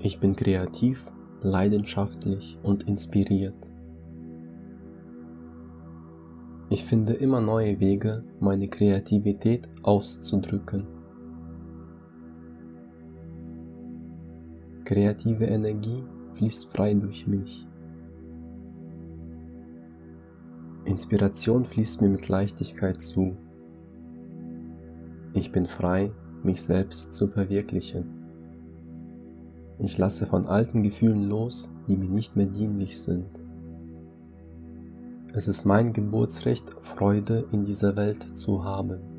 Ich bin kreativ, leidenschaftlich und inspiriert. Ich finde immer neue Wege, meine Kreativität auszudrücken. Kreative Energie fließt frei durch mich. Inspiration fließt mir mit Leichtigkeit zu. Ich bin frei, mich selbst zu verwirklichen. Ich lasse von alten Gefühlen los, die mir nicht mehr dienlich sind. Es ist mein Geburtsrecht, Freude in dieser Welt zu haben.